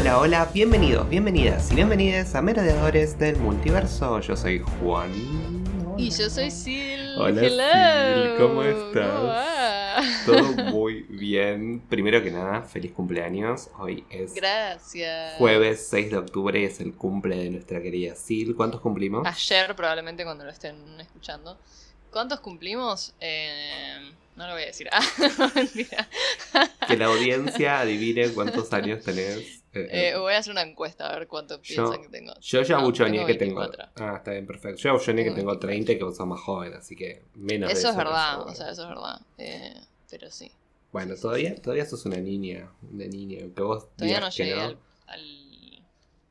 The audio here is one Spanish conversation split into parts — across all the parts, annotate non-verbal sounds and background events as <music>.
Hola, hola, bienvenidos, bienvenidas y bienvenidas a Merodeadores del Multiverso. Yo soy Juan. Y yo soy Sil. Hola, Hello. Sil, ¿cómo estás? ¿Cómo? Todo <laughs> muy bien. Primero que nada, feliz cumpleaños. Hoy es Gracias. jueves 6 de octubre es el cumple de nuestra querida Sil. ¿Cuántos cumplimos? Ayer, probablemente cuando lo estén escuchando. ¿Cuántos cumplimos? Eh, no lo voy a decir. <laughs> Ah, <laughs> mentira. Que la audiencia adivine cuántos años tenés. Eh, Eh, voy a hacer una encuesta a ver cuánto piensan que tengo. Yo ya No, buchoneé tengo que tengo. 24. Ah, está bien, perfecto. Yo buchoneé que Tengo tengo 24. 30 y que vos sos más joven, así que menos de Eso es no verdad, o sea, eso es verdad. Eh, pero sí. Bueno, sí, todavía, sí. todavía sos una niña, una niña, que vos Todavía no llegué no. al, al,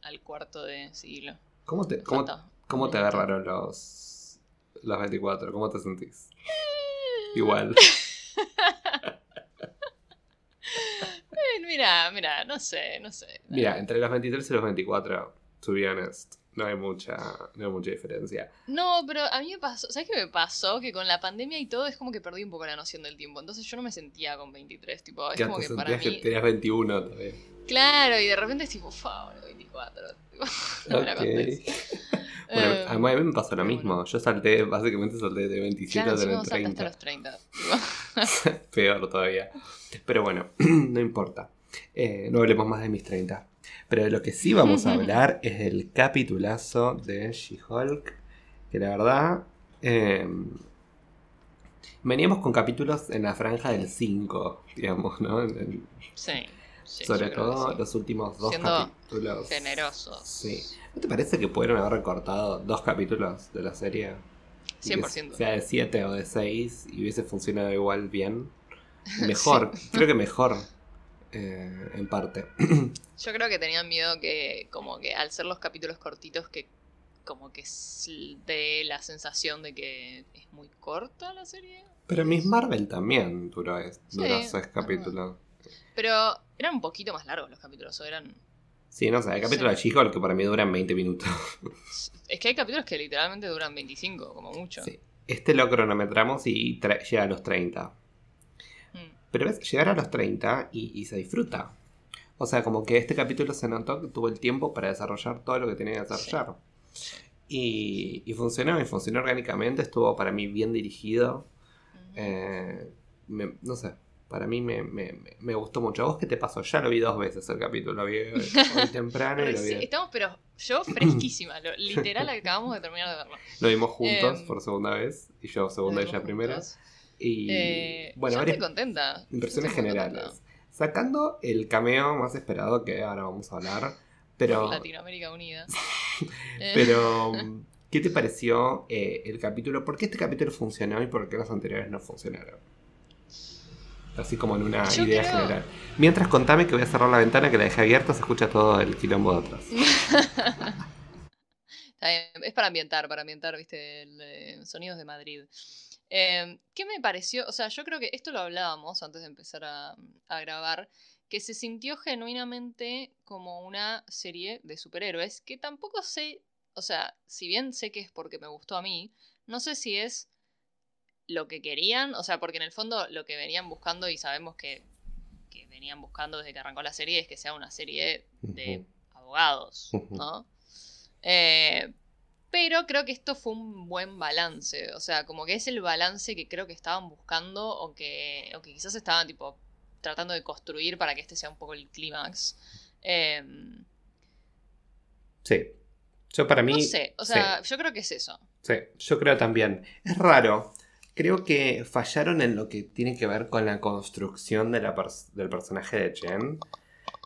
al cuarto de siglo. ¿Cómo te, cómo, cómo te agarraron los, los 24? ¿Cómo te sentís? <laughs> Igual. <laughs> Eh, Mira, mira, no sé, no sé. Mira, entre los 23 y los 24, to be honest, no hay mucha, no hay mucha diferencia. No, pero a mí me pasó, ¿sabes qué me pasó? Que con la pandemia y todo es como que perdí un poco la noción del tiempo. Entonces yo no me sentía con 23, tipo, es Ya como te que para mí... que tenías 21 todavía. Claro, y de repente es tipo, fa, bueno, 24. tipo, no me la contés. Bueno, Eh, a mí me pasó lo mismo. bueno. Yo salté, básicamente salté de 27 Claro, a encima tener vos saltaste 30. a los 30. tipo. <laughs> Peor todavía. Pero bueno, <clears throat> no importa. Eh, no hablemos más de mis 30. Pero de lo que sí vamos a <laughs> hablar es del capitulazo de She-Hulk. Que la verdad. eh, veníamos con capítulos en la franja del 5, digamos, ¿no? Sí, sí, sobre todo sí. los últimos dos Siendo capítulos. Generosos. Sí. ¿No te parece que pudieron haber recortado dos capítulos de la serie? Y que 100%. Sea de 7 o de 6 y hubiese funcionado igual bien. Mejor, creo que mejor. eh, en parte. <clears throat> Yo creo que tenían miedo que, como que al ser los capítulos cortitos, que como que dé la sensación de que es muy corta la serie. Pero Miss Marvel también duró, es- Sí, duró es 6 capítulos. Pero eran un poquito más largos los capítulos, o eran... Sí, no sé, hay capítulos de She-Hulk que para mí duran 20 minutos. Es que hay capítulos que literalmente duran 25, como mucho. Sí. Este lo cronometramos y llega a los 30. Pero ves, llegar a los 30 y, y se disfruta. O sea, como que este capítulo se notó que tuvo el tiempo para desarrollar todo lo que tenía que desarrollar. Y, y funcionó, y funcionó orgánicamente, estuvo para mí bien dirigido. Eh, me- no sé, para mí me, me- me- gustó mucho. ¿A vos qué te pasó? Ya lo vi dos veces el capítulo, lo vi hoy <laughs> temprano y lo, vi- Estamos, pero yo fresquísima, lo- literal acabamos de terminar de verlo. lo vimos juntos Em, por segunda vez, y yo segunda y ella vimos primera. Juntos. Y Eh, bueno, estoy contenta. impresiones Estoy generales. contenta. Sacando el cameo más esperado que ahora vamos a hablar, pero, Latinoamérica Unida. Eh, <laughs> pero <laughs> ¿qué te pareció eh, el capítulo? ¿Por qué este capítulo funcionó y por qué los anteriores no funcionaron? Así como en una Yo idea creo- general. Mientras contame que voy a cerrar la ventana que la dejé abierta, se escucha todo el quilombo de atrás. <laughs> Está bien, Es para ambientar, para ambientar, viste, el, eh, sonidos de Madrid. Eh, ¿Qué me pareció? O sea, yo creo que esto lo hablábamos antes de empezar a, a grabar, que se sintió genuinamente como una serie de superhéroes, que tampoco sé, o sea, si bien sé que es porque me gustó a mí, no sé si es lo que querían, o sea, porque en el fondo lo que venían buscando y sabemos que, que venían buscando desde que arrancó la serie es que sea una serie de abogados. ¿no? Eh, pero creo que esto fue un buen balance. O sea, como que es el balance que creo que estaban buscando o que, o que quizás estaban tipo tratando de construir para que este sea un poco el clímax. Eh, Sí. Yo para mí. no sé, o sea, yo creo que es eso. Sí, yo creo también. Es raro. Creo que fallaron en lo que tiene que ver con la construcción de la pers- del personaje de Jen.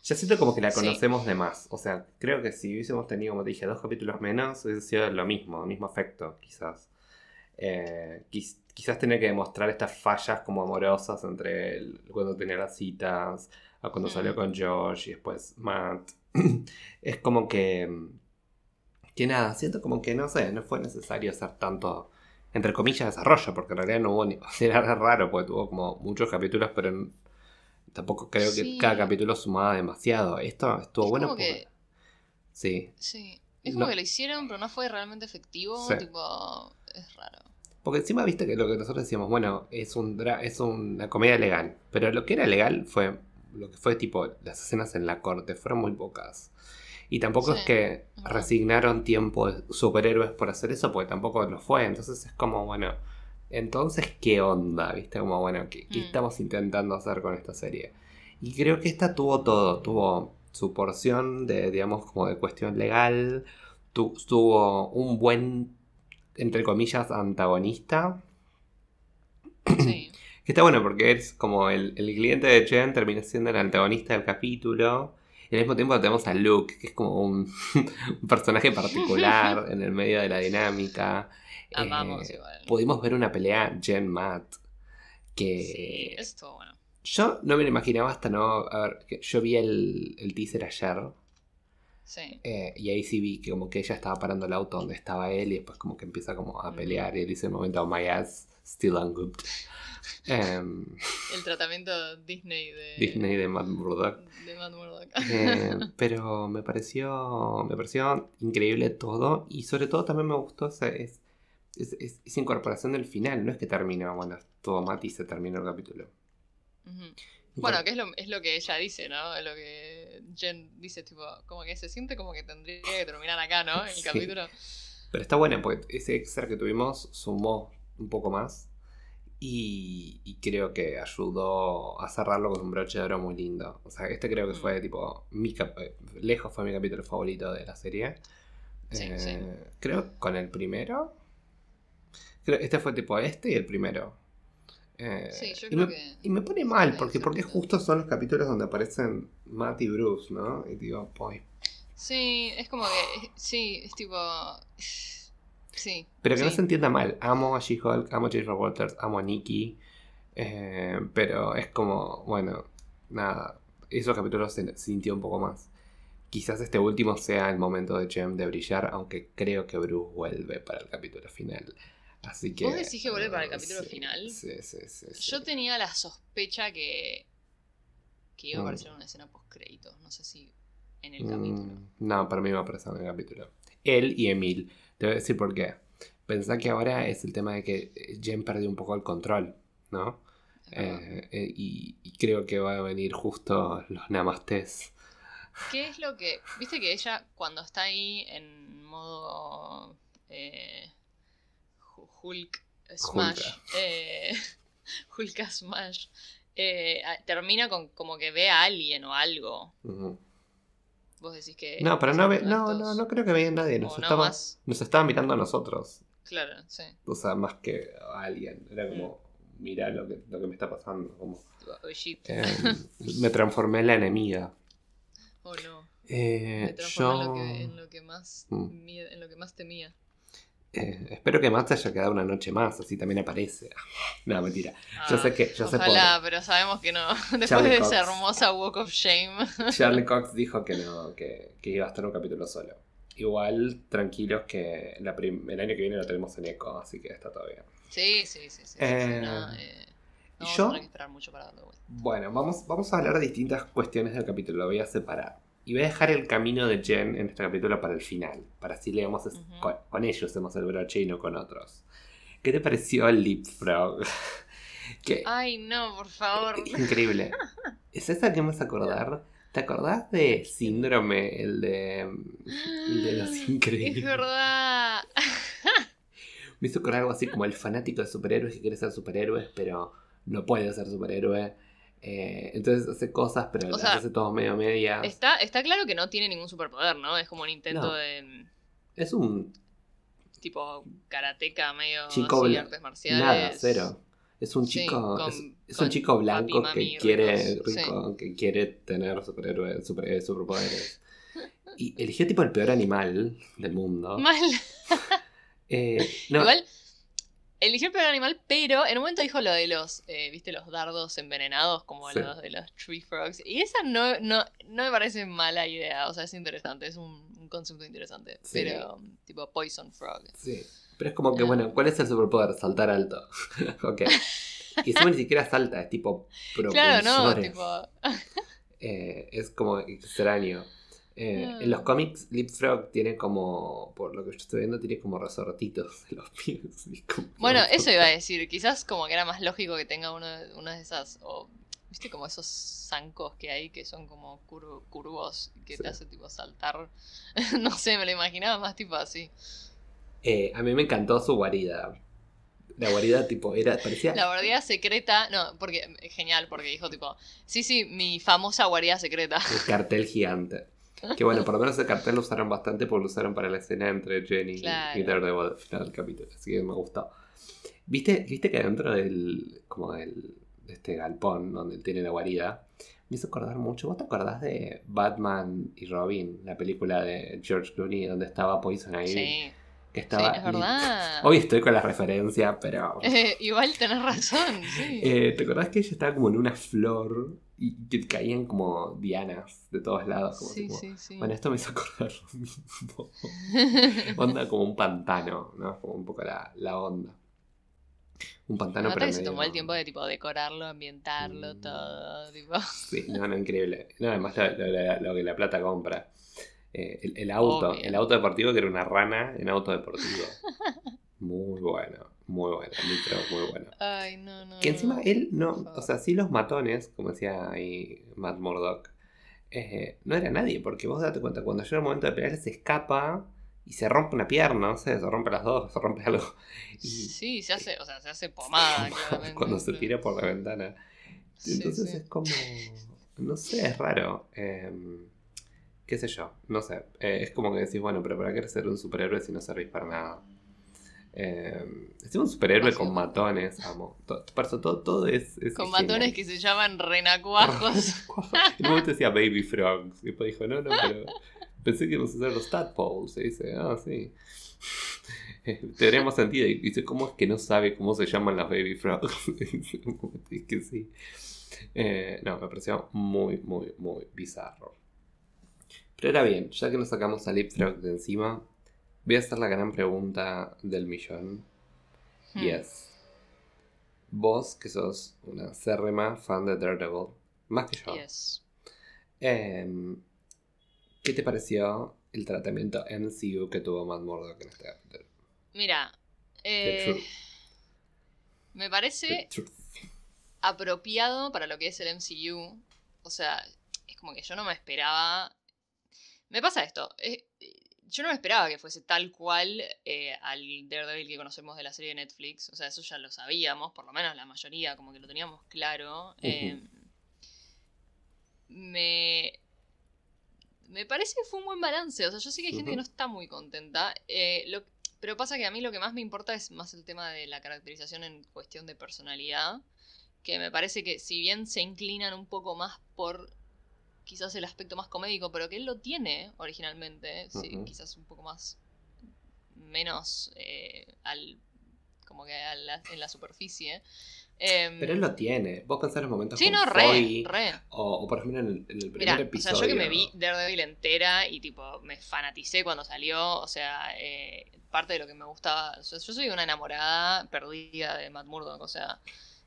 Ya siento como que la Sí. conocemos de más. O sea, creo que si hubiésemos tenido, como te dije, dos capítulos menos, hubiese sido lo mismo, el mismo efecto, quizás. Eh, quiz- quizás tenía que demostrar estas fallas como amorosas entre el- cuando tenía las citas, o cuando Mm. salió con Josh y después Matt. <clears throat> es como que que nada, siento como que no sé, no fue necesario hacer tanto, entre comillas, desarrollo, porque en realidad no hubo ni. <laughs> Era raro, porque tuvo como muchos capítulos, pero tampoco creo que cada capítulo sumaba demasiado. Esto estuvo Es bueno como porque- que- Sí, Sí. Es No. como que lo hicieron, pero no fue realmente efectivo. Sí. Tipo, es raro. porque encima viste que lo que nosotros decíamos, bueno, es, un dra- es una comedia legal, pero lo que era legal fue lo que fue tipo las escenas en la corte fueron muy pocas. Y tampoco Sí, es que resignaron tiempo de superhéroes por hacer eso, porque tampoco lo fue. Entonces es como, bueno, entonces, ¿qué onda? ¿Viste? Como, bueno, ¿qué, qué Mm. estamos intentando hacer con esta serie? Y creo que esta tuvo todo. Tuvo su porción de, digamos, como de cuestión legal. Tu- tuvo un buen, entre comillas, antagonista. Sí. <clears throat> Que está bueno porque es como el, el cliente de Jen termina siendo el antagonista del capítulo. Y al mismo tiempo tenemos a Luke, que es como un, <laughs> un personaje particular <laughs> en el medio de la dinámica. Amamos Eh, igual. Pudimos ver una pelea Jen-Matt. Que Sí, eso estuvo bueno. yo no me lo imaginaba hasta no. A ver, yo vi el, el teaser ayer. Sí. eh, y ahí sí vi que como que ella estaba parando el auto donde estaba él. Y después como que empieza como a pelear. Y él dice el momento, my ass still ungooped. Em, El tratamiento Disney de, Disney de Matt Murdock. de Matt Murdock. Eh, <laughs> pero me pareció me pareció increíble todo y sobre todo también me gustó esa, es, es- es- esa incorporación del final no es que termina bueno todo Mati se termina el capítulo. Bueno, que es lo, es lo que ella dice, ¿no? Es lo que Jen dice, tipo, como que se siente como que tendría que terminar acá, ¿no? El Sí. capítulo. pero está bueno porque ese extra que tuvimos sumó un poco más y, y creo que ayudó a cerrarlo con un broche de oro muy lindo o sea este creo que fue tipo mi eh, lejos fue mi capítulo favorito de la serie Sí, Eh, sí. Creo con el primero. Creo, este fue tipo este y el primero. Eh, Sí, yo y, creo me, que- y me pone mal, porque, porque justo son los capítulos donde aparecen Matt y Bruce, ¿no? Y digo, pues. Sí, es como que, sí, es tipo... Sí. Pero que no se entienda mal. Amo a She-Hulk, amo a Jennifer Walters, amo a Nikki. eh, pero es como, bueno, nada. Esos capítulos se sintió un poco más. Quizás este último sea el momento de Jem de brillar, aunque creo que Bruce vuelve para el capítulo final. Así que. ¿Vos decís que vuelve para el eh, capítulo sí, final? Sí, sí, sí. sí. Yo tenía la sospecha que, que iba a Mm. aparecer en una escena post créditos. No sé si en el Mm, capítulo. No, para mí va a aparecer en el capítulo. Él y Emil. Te voy a decir por qué. Pensá que ahora es el tema de que eh, Jen perdió un poco el control, ¿no? Eh, eh, y, y creo que va a venir justo los namastés. ¿Qué es lo que. Viste que ella, cuando está ahí en modo. eh, Hu- Hulk Smash. Hulka. eh, <laughs> Hulka Smash. termina con como que ve a alguien o algo. Ujú. Vos decís que. No, pero no, ve, no, no, no creo que veía a nadie. Nos, estaba, más. nos estaba mirando a nosotros. Claro, sí. O sea, más que a alguien. Era como, mira lo que, lo que me está pasando. Como, oh shit. eh, <laughs> me transformé en la enemiga. Oh no. Eh, Me transformó yo... en, lo que, en lo que más Mm. en lo que más temía. Eh, espero que Matt se haya quedado una noche más, así también aparece. <laughs> No, mentira. Yo Ah, sé que, yo sé Ojalá, pero sabemos que no. <laughs> Después Charlie de Cox. esa hermosa Walk of Shame. <laughs> Charlie Cox dijo que no, que, que iba a estar un capítulo solo. Igual, tranquilos que la el año que viene lo tenemos en Eco, así que está todo bien. Sí, sí, sí. sí, Eh, sí, no, eh, no vamos yo- a tener que esperar mucho para darle vuelta. Bueno, vamos, vamos a hablar de distintas cuestiones del capítulo, lo voy a separar. Y voy a dejar el camino de Jen en este capítulo para el final, para así leamos es- con, con ellos el broche y no con otros. ¿Qué te pareció el Leapfrog? <laughs> que, Ay, no, por favor. Increíble. <laughs> ¿Es esa que me hace acordar? ¿Te acordás de Síndrome, el de, el de los Es increíbles? verdad. <laughs> Me hizo acordar algo así como el fanático de superhéroes que quiere ser superhéroes, pero no puede ser superhéroe. Eh, entonces hace cosas, pero O las sea, hace todo medio media. Está, está claro que no tiene ningún superpoder, ¿no? Es como un intento No. de Es un tipo karateca medio Chico así, artes marciales. nada, cero. Es un Sí, chico, con- es, es con un chico blanco papi, que quiere ricos, rico, que quiere tener superhéroe, super- eh, superpoderes. Y eligió tipo el peor animal del mundo. <laughs> Mal. Eh, no, Igual, eligió el peor animal, pero en un momento dijo lo de los, eh, viste, los dardos envenenados, como Sí. los de los tree frogs. Y esa no, no, no me parece mala idea. O sea, es interesante, es un, un concepto interesante. Sí. Pero, tipo, poison frog. Sí. Pero es como que, Ah. bueno, ¿cuál es el superpoder? Saltar alto. <laughs> ok. Y encima ni siquiera salta, es tipo <laughs> Claro, no, propulsores. tipo. Eh, es como extraño. Eh. En los cómics, Leapfrog tiene como, por lo que yo estoy viendo, tiene como resortitos en los <laughs> pies. Bueno, no eso iba a decir. Quizás como que era más lógico que tenga uno de, una de esas. O ¿Viste como esos zancos que hay que son como cur- curvos que Sí. te hace tipo saltar? <laughs> no sé, me lo imaginaba más tipo así. Eh, a mí me encantó su guarida. La guarida, tipo, era. Parecía. La guardia secreta, no, porque genial, porque dijo tipo, sí, sí, mi famosa guardia secreta. El cartel gigante. Que bueno, por lo menos ese cartel lo usaron bastante porque lo usaron para la escena entre Jenny Claro. y Daredevil al final del capítulo. Así que me gustó. ¿Viste, ¿Viste que dentro del. como del. de este galpón donde tiene la guarida. Me hizo acordar mucho. ¿Vos te acordás de Batman y Robin? La película de George Clooney donde estaba Poison Ivy. Sí, Que sí, estaba. es verdad. Hoy estoy con la referencia, pero. Eh, <laughs> igual tenés razón, sí. Eh, ¿Te acordás que ella estaba como en una flor y que caían como dianas de todos lados? Como sí, tipo- sí, sí. Bueno, esto me hizo acordar lo mismo. <laughs> onda como un pantano, ¿no? Como un poco la, la onda. Un pantano, Nota pero se tomó el tiempo de tipo decorarlo, ambientarlo, Mm. todo, tipo. Sí, no, no, increíble. No, además lo, lo- lo que la plata compra. Eh, el, el auto, Obvio. el auto deportivo que era una rana en auto deportivo. <laughs> Muy bueno, muy bueno, Nitro, muy bueno. Ay, no, no. Que encima no. él no, o sea, sí los matones, como decía ahí Matt Murdock, eh, no era nadie, porque vos date cuenta, cuando llega el momento de pelear se escapa y se rompe una pierna, no sé, se rompe las dos, se rompe algo. Y Sí, se hace, o sea, se hace pomada, <laughs> cuando se tira por la ventana. Sí, Entonces sí. es como, no sé, es raro. eh, qué sé yo, no sé. eh, es como que decís, bueno, pero ¿para qué ser un superhéroe si no servís para nada? Eh, ser un superhéroe con matones, amo. To- Por eso todo, todo es, es Con genial. matones que se llaman renacuajos. En un momento decía Baby Frogs. Y después dijo, no, no, pero pensé que íbamos a hacer los tadpoles. Y dice, ah, sí. <laughs> Tendríamos sentido. Y dice, ¿cómo es que no sabe cómo se llaman los Baby Frogs? <laughs> es que sí. Eh, no, me pareció muy, muy, muy bizarro. Pero era bien, ya que nos sacamos a Leapfrog de encima, voy a hacer la gran pregunta del millón. Hmm. Y es, vos que sos una acérrima fan de Daredevil, más que yo, Yes. em, ¿qué te pareció el tratamiento MCU que tuvo Matt Murdock en este capítulo? Mira, eh, me parece apropiado para lo que es el MCU. O sea, es como que yo no me esperaba. Me pasa esto. eh, yo no me esperaba que fuese tal cual eh, al Daredevil que conocemos de la serie de Netflix. O sea, eso ya lo sabíamos, por lo menos la mayoría, como que lo teníamos claro. Eh, me. Me parece que fue un buen balance. O sea, yo sé que hay gente que no está muy contenta. eh, lo- pero pasa que a mí lo que más me importa es más el tema de la caracterización en cuestión de personalidad que me parece que si bien se inclinan un poco más por quizás el aspecto más comédico, pero que él lo tiene originalmente, sí, Ujú. quizás un poco más menos eh, al como que a la- en la superficie. Em, Pero él lo tiene. Vos pensás en los momentos sí, no, re, Foy, re. O, o, por ejemplo en el, en el primer Mira, o episodio. sea, yo que me vi Daredevil entera y tipo me fanaticé cuando salió, o sea, eh, parte de lo que me gustaba, o sea, yo soy una enamorada perdida de Matt Murdock, o sea,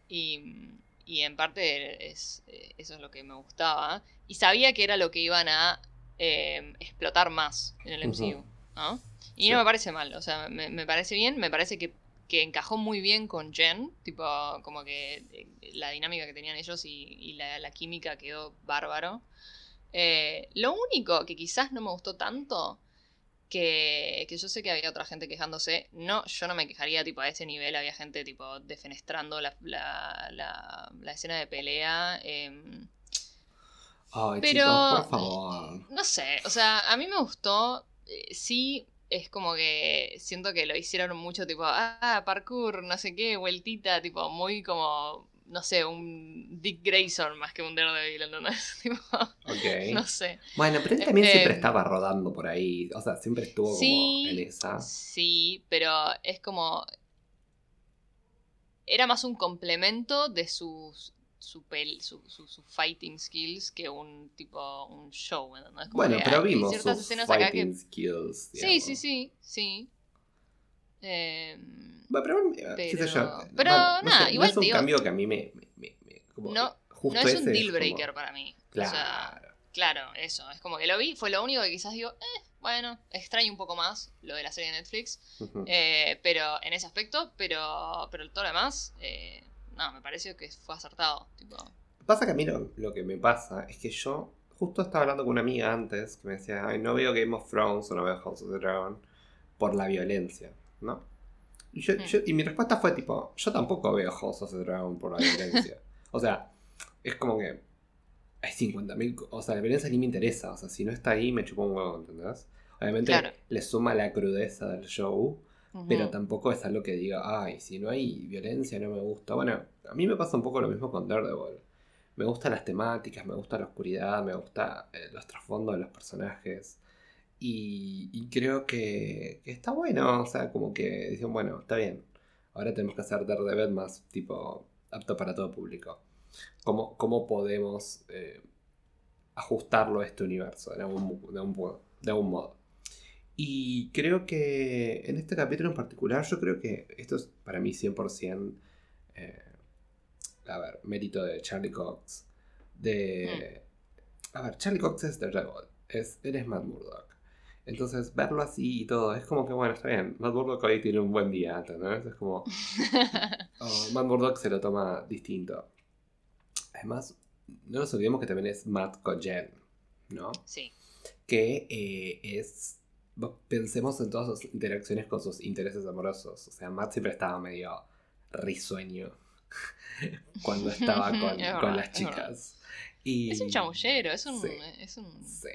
y, y en parte es, eh, eso es lo que me gustaba, y sabía que era lo que iban a eh, explotar más en el. MCU, ¿no? Y Sí. no me parece mal, o sea, me, me parece bien, me parece que, que encajó muy bien con Jen, tipo, como que eh, la dinámica que tenían ellos y, y la, la química quedó bárbaro. Eh, lo único que quizás no me gustó tanto, que, que yo sé que había otra gente quejándose, no, yo no me quejaría tipo a ese nivel, había gente tipo defenestrando la, la, la- la escena de pelea. em, Ay, pero, chicos, por favor. no sé, o sea, a mí me gustó. eh, sí, es como que siento que lo hicieron mucho, tipo, ah, parkour, no sé qué, vueltita, tipo, muy como, no sé, un Dick Grayson más que un Daredevil, ¿entendés? <laughs> Tipo, Ok. no sé. Bueno, pero él también Eh, siempre eh, estaba rodando por ahí. O sea, siempre estuvo Sí, como en esa. Sí, pero es como. Era más un complemento de sus. Su, pel- su, su- su fighting skills que un tipo un show ¿entendés? Como Bueno, que pero hay vimos ciertas sus escenas acá fighting que skills. sí sí sí sí Em, Bueno, pero, eh, qué sé Pero- yo. pero Bueno, no nada, sé, igual no es un digo- cambio que a mí me. me- me- me- como No, justo no es un deal como- breaker para mí o sea, Claro. Claro, eso. Es como que lo vi, fue lo único que quizás digo, eh, bueno, extraño un poco más lo de la serie de Netflix. Eh, pero en ese aspecto, pero, pero todo lo demás, eh, no, me pareció que fue acertado. Tipo, Pasa que a mí lo, lo que me pasa es que yo justo estaba hablando con una amiga antes que me decía, ay, no veo Game of Thrones o no veo House of the Dragon por la violencia, ¿no? Y, yo- yo- y mi respuesta fue tipo, yo tampoco veo House of the Dragon por la violencia. <laughs> o sea, es como que hay 50.000, co- o sea, la violencia ni me interesa, o sea, si no está ahí me chupa un huevo, ¿entendés? Obviamente Claro. le suma la crudeza del show, pero tampoco es algo que diga, ay, si no hay violencia no me gusta. Bueno, a mí me pasa un poco lo mismo con Daredevil. Me gustan las temáticas, me gusta la oscuridad, me gusta eh, los trasfondos de los personajes. Y, y creo que, que está bueno, o sea, como que dicen, bueno, está bien. Ahora tenemos que hacer Daredevil más tipo apto para todo público. ¿Cómo, cómo podemos eh, ajustarlo a este universo de algún, de algún- de algún modo? Y creo que en este capítulo en particular, yo creo que esto es para mí 100%, eh, a ver, mérito de Charlie Cox. De... A ver, Charlie Cox es Daredevil, es, él es Matt Murdock. Entonces, verlo así y todo, es como que, bueno, está bien, Matt Murdock hoy tiene un buen día, ¿entendés? Es como, <laughs> oh, Matt Murdock se lo toma distinto. Además, no nos olvidemos que también es Matt con Jen, ¿no? sí. que eh, es. Pensemos en todas sus interacciones con sus intereses amorosos. O sea, Matt siempre estaba medio risueño <laughs> cuando estaba <laughs> con, Es con verdad, las es chicas. Y, Es un chamullero, es un. Sí. Es un... Sí.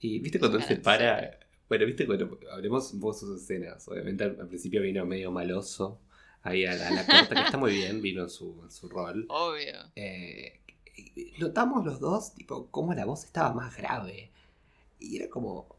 Y viste cuando él se para. Bueno, viste cuando. Hablemos de sus escenas. Obviamente al, al principio vino medio maloso. Ahí a la, a la corte, que está muy bien, vino en su, en su rol. Obvio. eh, notamos los dos, tipo, cómo la voz estaba más grave. Y era como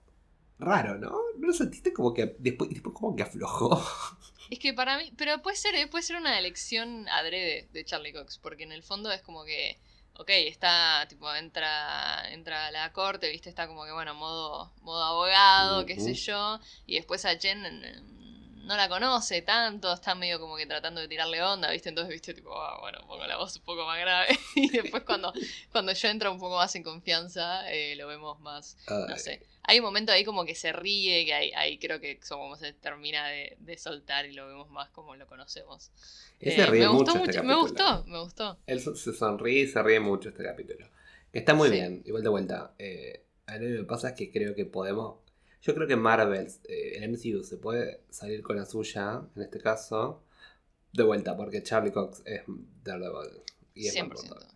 raro, ¿no? ¿No lo sentiste como que después, después como que aflojó? <laughs> Es que para mí, pero puede ser, ¿eh? puede ser una elección adrede de Charlie Cox, porque en el fondo es como que, ok, está, tipo, entra, entra a la corte, viste, está como que, bueno, modo, modo abogado, qué sé yo, y después a Jen no la conoce tanto, está medio como que tratando de tirarle onda, viste, entonces, viste, tipo, ah, bueno, pongo la voz un poco más grave, <laughs> y después cuando, cuando yo entro un poco más en confianza, eh, lo vemos más, no sé. Hay un momento ahí como que se ríe, que ahí, ahí creo que como se termina de, de soltar y lo vemos más como lo conocemos. Él Eh, se ríe me mucho gustó este mucho, me capítulo. gustó, me gustó. Él se se sonríe y se ríe mucho este capítulo. Está muy Sí. bien, igual de vuelta. Eh, a mí lo que pasa es que creo que podemos. Yo creo que Marvel, eh, el MCU, se puede salir con la suya, en este caso, de vuelta, porque Charlie Cox es Daredevil. Y es Matt 100%. Murdock.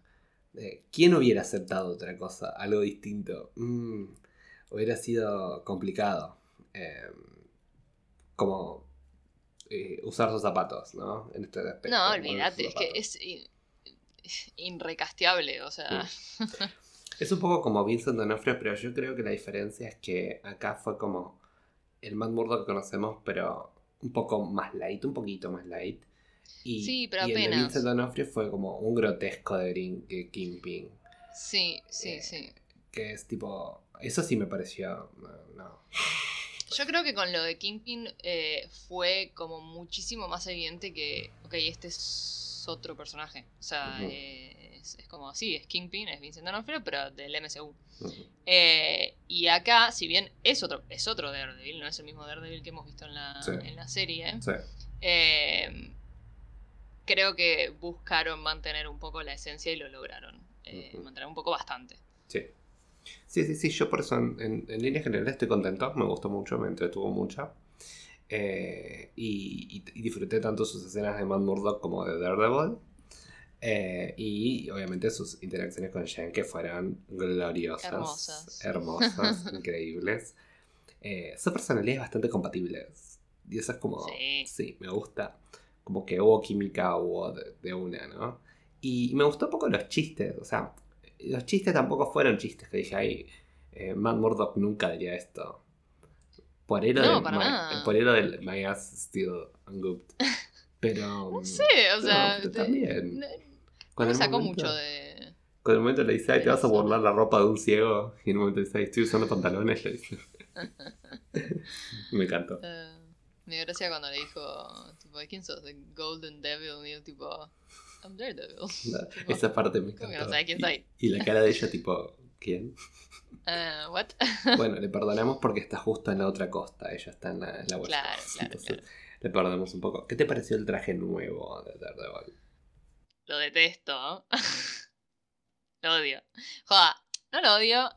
Eh, ¿Quién hubiera aceptado otra cosa, algo distinto? Mm, hubiera sido complicado. Eh, como eh, usar sus zapatos, ¿no? En este aspecto, No, olvídate, es que es in- inrecasteable, o sea. <laughs> Es un poco como Vincent D'Onofrio, pero yo creo que la diferencia es que acá fue como el Matt Murdock que conocemos, pero un poco más light, un poquito más light. Y, Sí, pero y el de apenas. Vincent D'Onofrio fue como un grotesco de Green, que Kingpin, Sí, sí, Eh, sí. que es tipo... Eso sí me pareció... No. no. Yo creo que con lo de Kingpin eh, fue como muchísimo más evidente que, ok, este es otro personaje. O sea, eh, es, es como, sí, es Kingpin, es Vincent D'Onofrio, pero del MCU. Eh, y acá, si bien es otro, es otro Daredevil, no es el mismo Daredevil que hemos visto en la, Sí. en la serie, Sí. eh, creo que buscaron mantener un poco la esencia y lo lograron. Eh. Mantener un poco bastante. Sí. Sí, sí, sí, yo por eso en, en, en líneas generales estoy contento, me gustó mucho, me entretuvo mucho. Eh, y, y- y disfruté tanto sus escenas de Matt Murdock como de Daredevil. Eh, y obviamente sus interacciones con Jen que fueron gloriosas, Hermosas. hermosas, <laughs> increíbles. Eh, son personalidades bastante compatibles. Y eso es como, Sí. sí, me gusta. Como que hubo química, hubo de, de una, ¿no? Y me gustó un poco los chistes, o sea, los chistes tampoco fueron chistes que dije, ay, eh, Matt Murdock nunca diría esto. Por eso No, del, para my, nada. por eso del My ass still ungooped. <laughs> Pero. No sé, o sea, también. No- el sacó momento- mucho de... Con el momento le dice, ay, te vas a burlar la ropa de un ciego. Y en un momento dice, ay, estoy usando pantalones. Le dice. <laughs> Me encantó. eh, me dio gracia cuando le dijo, tipo, ¿de quién sos? The Golden Devil. Y yo, tipo, I'm Daredevil. <laughs> Tipo, Esa parte me ¿Cómo que no encantó. sabes quién Y- soy? Y, la cara de ella, <laughs> tipo, ¿quién? Ah, ¿What? Bueno, le perdonamos porque está justo en la otra costa. Ella está en la, en la Claro, claro, entonces claro. Le perdonamos un poco. ¿Qué te pareció el traje nuevo de Daredevil? Lo detesto. <laughs> Lo odio. Joda, no lo odio.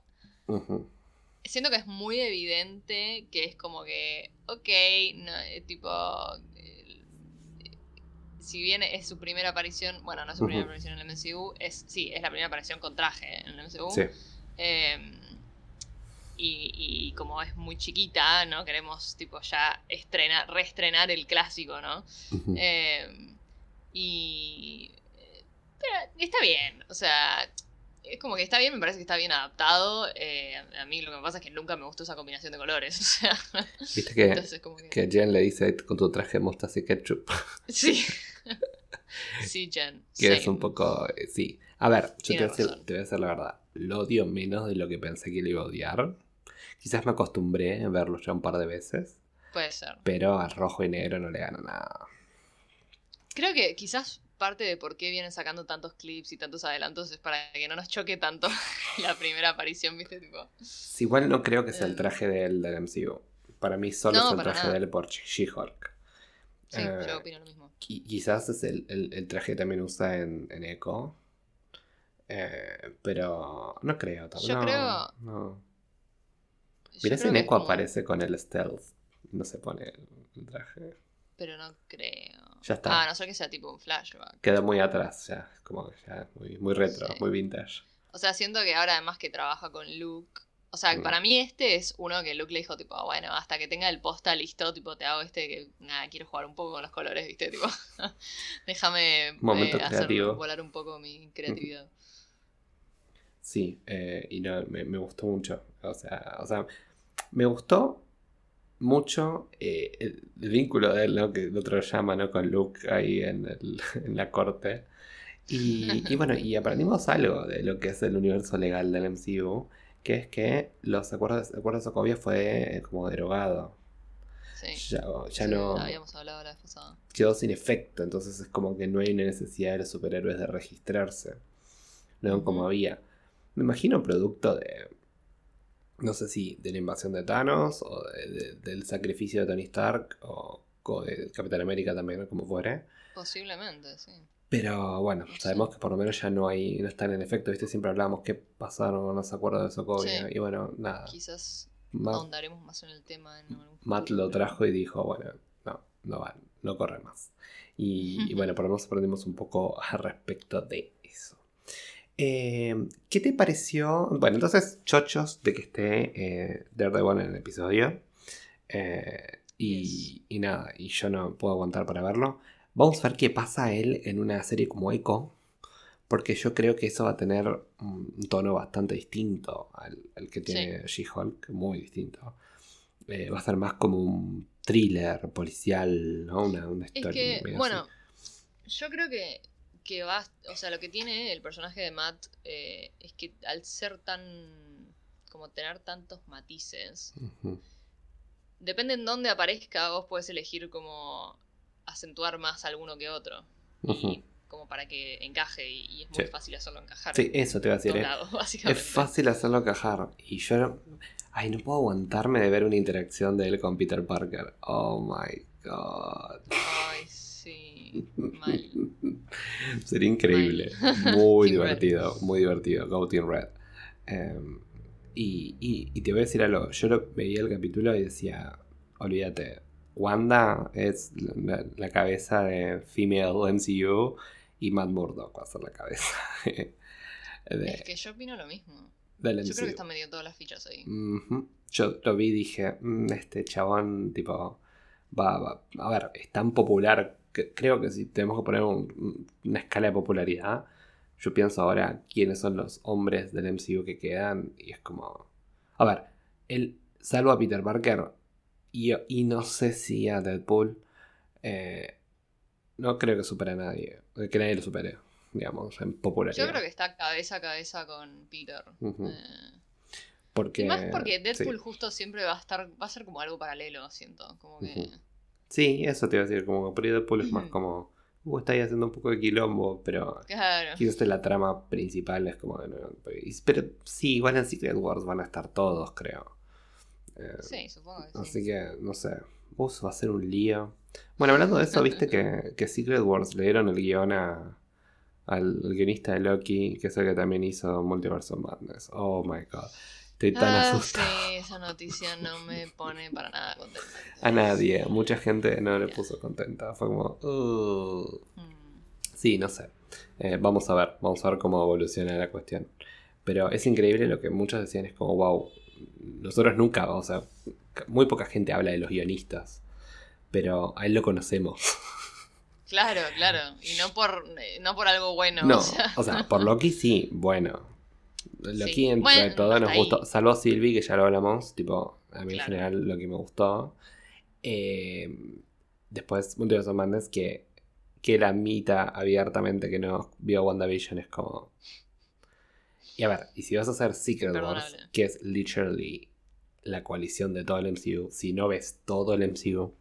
Siento que es muy evidente que es como que, ok, no, eh, tipo, eh, si bien es su primera aparición, bueno, no es su primera aparición en el MCU, es, sí, es la primera aparición con traje en el MCU. Sí. Eh, y, y como es muy chiquita, ¿no? Queremos tipo ya estrenar, reestrenar el clásico, ¿no? Eh, y... Pero está bien, o sea... Es como que está bien, me parece que está bien adaptado. Eh, a- mí lo que me pasa es que nunca me gustó esa combinación de colores. <laughs> O sea, Viste que, entonces como que... que Jen le dice con tu traje mostaza y ketchup. <laughs> Sí. <laughs> sí, Jen. Que es un poco. eh, sí. A ver, yo te voy, a decir, razón. te voy a decir la verdad. Lo odio menos de lo que pensé que lo iba a odiar. Quizás me acostumbré a verlo ya un par de veces. Puede ser. Pero a rojo y negro no le gana nada. Creo que quizás parte de por qué vienen sacando tantos clips y tantos adelantos es para que no nos choque tanto <laughs> la primera aparición, ¿viste? Tipo, Sí, igual no creo que sea el Eh. traje del, del MCU. Para mí solo No, es el traje nada. de él por She-Hulk. sí, Eh, yo opino lo mismo. Qui- quizás es el, el- el traje que también usa en, en Echo. Eh, pero no creo tampoco. Yo no, creo- No. Mirá si en Echo como- aparece con el stealth. No se pone el traje. Pero no creo. Ya está. Ah, no ser que sea tipo un flashback. Queda muy atrás ya. Como que ya muy, muy retro, Sí. muy vintage. O sea, siento que ahora además que trabaja con Luke. O sea, Mm. para mí este es uno que Luke le dijo, tipo, bueno, hasta que tenga el posta listo, tipo, te hago este que, nada, quiero jugar un poco con los colores, ¿viste? Tipo, <laughs> déjame Momento eh, hacer volar un poco mi creatividad. Sí, eh, y no, me, me gustó mucho. O sea, o sea, me gustó mucho eh, el, el vínculo de él, ¿no? Que el otro llama, ¿no? Con Luke ahí en, el- <laughs> en la corte. Y, y bueno, y aprendimos algo de lo que es el universo legal del MCU, que es que los acuerdos, el acuerdo de Sokovia fue eh, como derogado. Sí. Ya, ya Sí, no Habíamos hablado la vez pasada. quedó sin efecto, entonces es como que no hay una necesidad de los superhéroes de registrarse. No como había. Me imagino producto de. No sé si de la invasión de Thanos o de- de- del sacrificio de Tony Stark o, o de Capitán América también, como fuere. Posiblemente, sí. Pero bueno, sabemos que por lo menos ya no hay, no están en efecto, ¿viste? Siempre hablábamos qué pasaron los acuerdos de Sokovia. Sí. Y bueno, nada. Quizás Matt, ahondaremos más en el tema en algún Matt lo trajo y dijo, bueno, no, no va, no corre más. Y, y <laughs> bueno, por lo menos aprendimos un poco al respecto de. Eh, ¿Qué te pareció? Bueno, entonces, chochos de que esté eh, Daredevil en el episodio. Eh, y, y nada, y yo no puedo aguantar para verlo. Vamos a ver qué pasa él en una serie como Echo. Porque yo creo que eso va a tener un tono bastante distinto al, al que tiene She-Hulk, muy distinto. Eh, va a ser más como un thriller policial, ¿no? Una, una Es historia. que, medio bueno, así. yo creo que, que va, o sea, lo que tiene el personaje de Matt eh, es que al ser tan, como tener tantos matices, depende en dónde aparezca, vos podés elegir como acentuar más alguno que otro. Y como para que encaje y, y es muy Sí. fácil hacerlo encajar. Sí, eso te iba a decir. eh. <laughs> Es fácil hacerlo encajar. Y yo. Ay, no puedo aguantarme de ver una interacción de él con Peter Parker. Oh my god. Ay. Mal. Sería increíble. Mal. <laughs> Muy divertido. Muy divertido. Go Team Red. Em, y, y- y te voy a decir algo. Yo lo, veía el capítulo y decía: Olvídate. Wanda es la, la cabeza de Female MCU y Matt Murdock va a ser la cabeza de, Es que yo opino lo mismo. del Yo creo que están medio todas las fichas ahí. Yo lo vi y dije, "Mm, este chabón, tipo, va, va- A ver, es tan popular. Que creo que si tenemos que poner un- una escala de popularidad, yo pienso ahora quiénes son los hombres del MCU que quedan. Y es como. A ver, él, salvo a Peter Parker y, y no sé si a Deadpool, eh, no creo que supere a nadie. Que nadie lo supere, digamos, en popularidad. Yo creo que está cabeza a cabeza con Peter. Eh, Porque, y más porque Deadpool sí. justo siempre va a estar, va a ser como algo paralelo, siento. Como que. Sí, eso te iba a decir, como ahí Deadpool es más como, uh, está ahí haciendo un poco de quilombo, pero Claro. quizás la trama principal es como, no, y- pero sí, igual en Secret Wars van a estar todos, creo. Eh, Sí, supongo que sí. Así que, no sé, vos va a ser un lío. Bueno, hablando de eso, <laughs> viste que, que Secret Wars le dieron el guion a, al, al guionista de Loki, que es el que también hizo Multiverse of Madness. Oh my god. Estoy tan Ah, asustado. sí, esa noticia no me pone para nada contenta. A nadie, mucha gente no le puso contenta. Fue como, "Uh". Sí, no sé. Eh, vamos a ver, vamos a ver cómo evoluciona la cuestión. Pero es increíble lo que muchos decían, es como, wow, nosotros nunca, o sea, muy poca gente habla de los guionistas, pero a él lo conocemos. Claro, claro. Y no por, eh, no por algo bueno. No, o sea. o sea, por Loki sí, bueno. Loki Sí. entre Bueno, todo nos hasta gustó, ahí. salvo Sylvie, que ya lo hablamos, tipo, a mí en general Loki me gustó. Eh, después, Multiverse of Madness, que, que él admita abiertamente que no vio WandaVision, es como... Y a ver, y si vas a hacer Secret Wars, que es literally la coalición de todo el MCU, si no ves todo el MCU,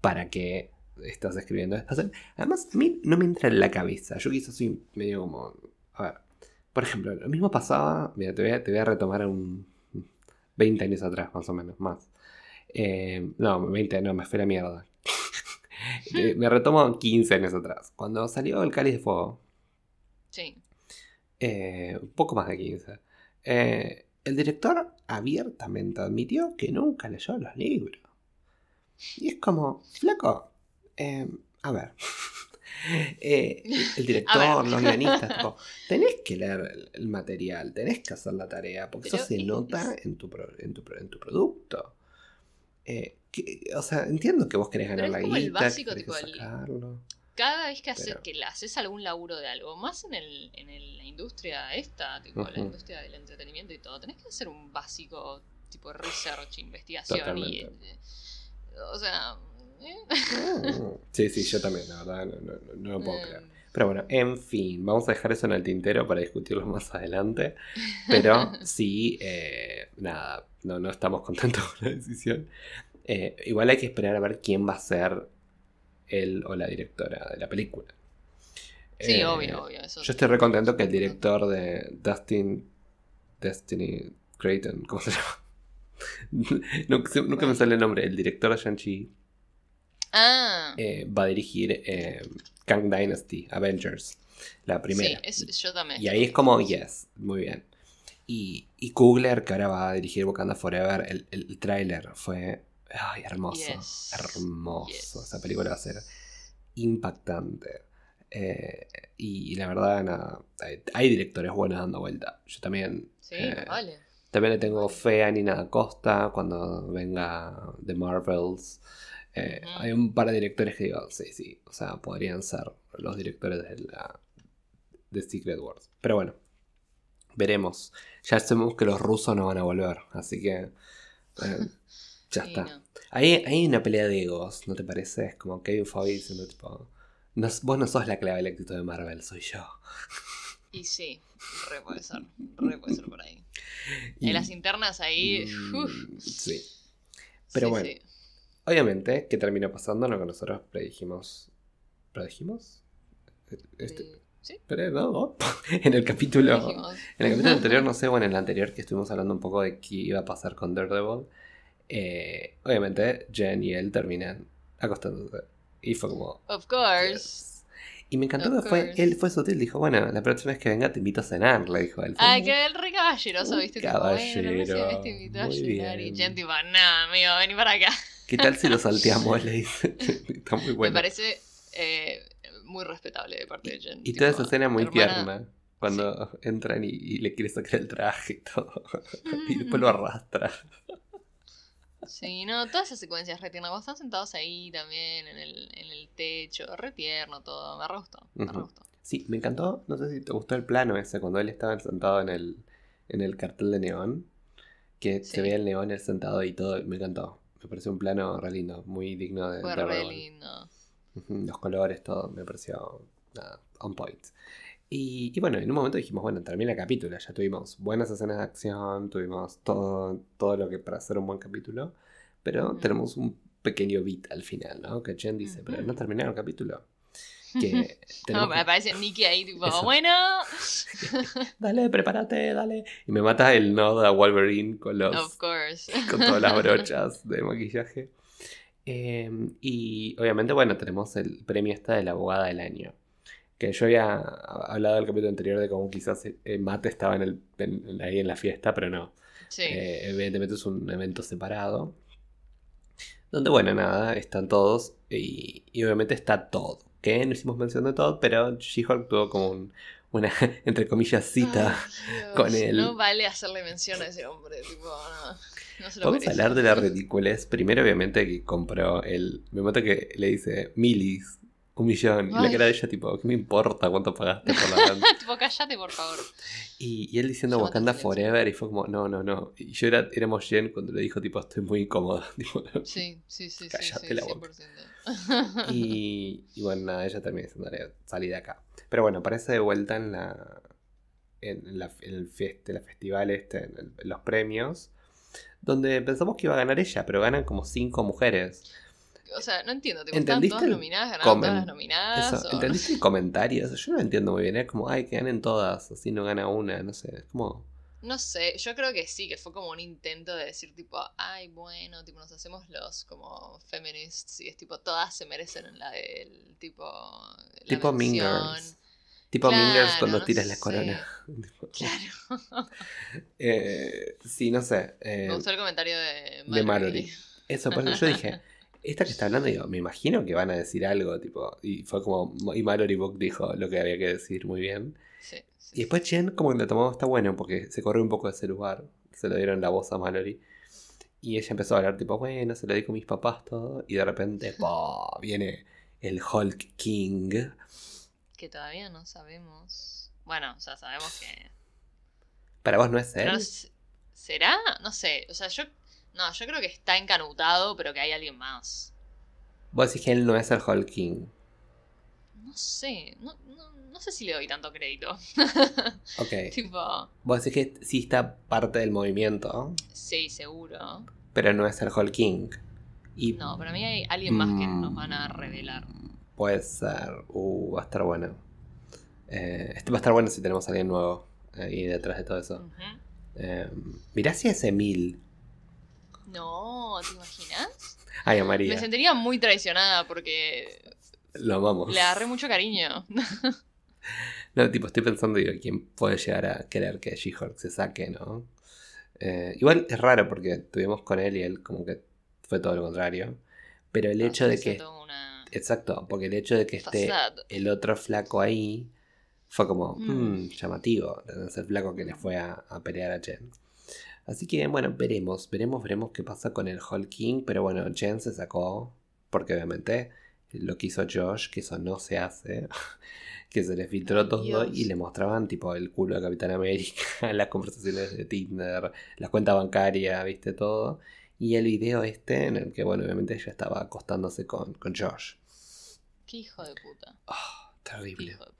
¿para qué estás escribiendo además, a mí no me entra en la cabeza. Yo quizás soy medio como... A ver, por ejemplo, lo mismo pasaba... Mira, te voy a, te voy a retomar un 20 años atrás, más o menos, más. Eh, no, 20, no, me fue la mierda. <laughs> Eh, me retomo 15 años atrás. Cuando salió el Cáliz de Fuego, Sí. eh, un poco más de 15. eh, el director abiertamente admitió que nunca leyó los libros. Y es como, flaco, a ver. Eh, <laughs> el director, los guionistas, <laughs> tipo, tenés que leer el, material, tenés que hacer la tarea, porque eso se es- nota en tu, pro- en tu, en tu producto. Eh, que- o sea, entiendo que vos querés Pero ganar es la como el guita, básico, tipo, el- sacarlo. Cada vez que, hace, Pero- que le haces algún laburo de algo, más en, el, en el- la industria esta, tipo la industria del entretenimiento y todo, tenés que hacer un básico tipo research, investigación y... Eh, o sea... Mm, <laughs> Sí, sí, yo también, la verdad, no, no- no- no lo puedo em, creer. Pero bueno, en fin, vamos a dejar eso en el tintero para discutirlo más adelante. Pero <laughs> sí, eh, nada, no, no estamos contentos con la decisión. Eh, igual hay que esperar a ver quién va a ser él o la directora de la película. Sí, Eh, obvio, obvio. Eso Yo estoy re contento que el director de Dustin Destiny Creighton, ¿cómo se llama? <laughs> nunca, nunca me sale el nombre. El director de Shang-Chi Ah, eh, va a dirigir eh, Kang Dynasty, Avengers, la primera. sí, es- yo también. y ahí es como, yes, muy bien. Y, y Kugler, que ahora va a dirigir Wakanda Forever, el, el, tráiler fue ay, hermoso, Yes, hermoso. yes. Esa película va a ser impactante. Eh, y, y la verdad, nada, hay, hay directores buenos dando vuelta. Yo también, Sí, vale. también le tengo fe a Nina Costa cuando venga The Marvels. Eh. Hay un par de directores que digo, sí, sí, o sea, podrían ser los directores de la de Secret Wars. Pero bueno, veremos. Ya sabemos que los rusos no van a volver, así que eh, <laughs> ya está. no. Hay una pelea de egos, ¿no te parece? Es como Kevin Feige diciendo tipo, "No- vos no sos la clave del éxito de Marvel, soy yo. <laughs> Y sí, re puede ser. Re puede ser por ahí. <laughs> Y- En las internas ahí. Mm, uf, sí. Pero sí, bueno. sí. Obviamente, ¿qué terminó pasando? Lo que nosotros predijimos. ¿Predijimos? Este, Eh, sí, pero no. <laughs> en el capítulo. En el capítulo anterior, no <laughs> sé, o en el anterior que estuvimos hablando un poco de qué iba a pasar con Daredevil. eh, obviamente, Jen y él terminan acostándose. Y fue como. Of course. "Yes". Y me encantó Of que fue, course. él fue sutil, dijo, bueno, la próxima vez que venga te invito a cenar, le dijo él. Ay, que el re caballeroso, ¿viste? Tipo, bueno, caballero, te invito a cenar. Y. Jen, tipo, no, amigo, vení para acá. ¿Qué tal si lo <laughs> salteamos? Le dice. <laughs> Está muy bueno. Me parece eh, muy respetable de parte de Jen. Y toda esa escena muy hermana, tierna. Cuando entran y, y le quiere sacar el traje y todo. <laughs> y después lo arrastra. Sí, no, todas esas secuencias re tiernas. Cuando están sentados ahí también en el, en el techo, re tierno todo. Me re gustó, me re Ujú. gustó. Sí, me encantó. No sé si te gustó el plano ese, cuando él estaba sentado en el, en el cartel de neón. Que Sí. se veía el neón él sentado y todo. Me encantó. Me pareció un plano re lindo, muy digno de, Fue de re Daredevil. lindo. Los colores, todo, me pareció nada, on point. Y, y bueno, en un momento dijimos, bueno, termina el capítulo, ya tuvimos buenas escenas de acción, tuvimos todo, todo lo que para hacer un buen capítulo, pero tenemos un pequeño beat al final, ¿no? Que Jen dice, pero no terminaron el capítulo. Que <laughs> No, me aparece Nicky ahí, tipo, Eso. bueno. <laughs> Dale, prepárate, dale. Y me mata el nodo a Wolverine con los, Of course. con todas las <laughs> brochas de maquillaje. Eh, y obviamente, bueno, tenemos el premio esta de la abogada del año. Que yo había hablado del capítulo anterior de cómo quizás eh, Matt estaba en el, en- ahí en la fiesta, pero no. Sí. Eh, evidentemente es un evento separado. Donde, bueno, nada, están todos y, y obviamente está Todd. Que no hicimos mención de Todd, pero She-Hulk tuvo como un- una, <laughs> entre comillas, cita. Ay, con él. No vale hacerle mención a ese hombre, tipo, no. No se lo Vamos a hablar de la ridiculez. Primero, obviamente, que compró el. Me momento que le dice milis, un millón. Y la cara de ella, tipo, ¿qué me importa cuánto pagaste por la banda? <laughs> tipo, por favor. Y, y él diciendo Wakanda. Forever. Y fue como, no, no, no. Y yo era, éramos Jen cuando le dijo, tipo, estoy muy incómoda. <laughs> Tipo, Sí, sí, sí, sí, Cállate sí, la boca. 100%. Y, y bueno, nada, ella termina diciéndole, salí de acá. Pero bueno, aparece de vuelta en la. En, la, en el festival este, en, el- en los premios. Donde pensamos que iba a ganar ella, pero ganan como cinco mujeres. O sea, no entiendo, tipo, ¿Entendiste ¿están todas el nominadas, ganaron comen- todas las nominadas? Eso, o- ¿Entendiste el comentario? Yo no lo entiendo muy bien. Es como, ay, que ganen todas, así no gana una, no sé. Es como. No sé, yo creo que sí, que fue como un intento de decir tipo, ay, bueno, tipo, nos hacemos los como feminists y es tipo, todas se merecen la del tipo... la tipo. Mingers. Tipo Mingers Claro, cuando no tiras la corona. <laughs> Claro. <laughs> Eh, sí, no sé. eh, Me gustó el comentario de de Mallory. Eso, por eso yo dije, <laughs> esta que está hablando, digo, me imagino que van a decir algo, tipo, y fue como, y Mallory Book dijo lo que había que decir muy bien. Sí, sí, Y después Jen como que lo tomó, está bueno, porque se corrió un poco de ese lugar, se lo dieron la voz a Mallory. Y ella empezó a hablar, tipo, bueno, se lo di con mis papás, todo, y de repente, <laughs> ¡pah! viene el Hulk King. Que todavía no sabemos. Bueno, o sea, sabemos que... Para vos no es él. no ¿Será? No sé, o sea, yo... No, yo creo que está encanutado, pero que hay alguien más. Vos decís que él no es el Hulk King. No sé, no, no, no sé si le doy tanto crédito. <laughs> Ok. <laughs> tipo, Vos decís que sí está parte del movimiento, sí, seguro. pero no es el Hulk King. Y No, para mí hay alguien más que Mm. nos van a revelar. Puede ser. Uh, va a estar bueno. Eh, este va a estar bueno si tenemos a alguien nuevo ahí detrás de todo eso. Eh, mirá si es Emil. No, ¿te imaginas? Ay, a Me María. sentiría muy traicionada porque Lo amamos. le agarré mucho cariño. <laughs> No, tipo, estoy pensando, digo, quién puede llegar a querer que She-Hulk se saque, ¿no? Eh, igual es raro porque estuvimos con él y él como que fue todo lo contrario. Pero el hecho de que... una Exacto, porque el hecho de que esté el otro flaco ahí fue como Mm. mm, llamativo. Ese flaco que le fue a, a pelear a Jen. Así que bueno, veremos, veremos, veremos qué pasa con el Hulk King. Pero bueno, Jen se sacó, porque obviamente lo que hizo Josh, que eso no se hace, <laughs> que se le filtró todo Dios. y le mostraban tipo el culo de Capitán América, <laughs> las conversaciones de Tinder, la cuenta bancaria, viste todo. Y el video este en el que, bueno, obviamente ella estaba acostándose con, con Josh. Qué hijo de puta. Qué Terrible. hijo de puta.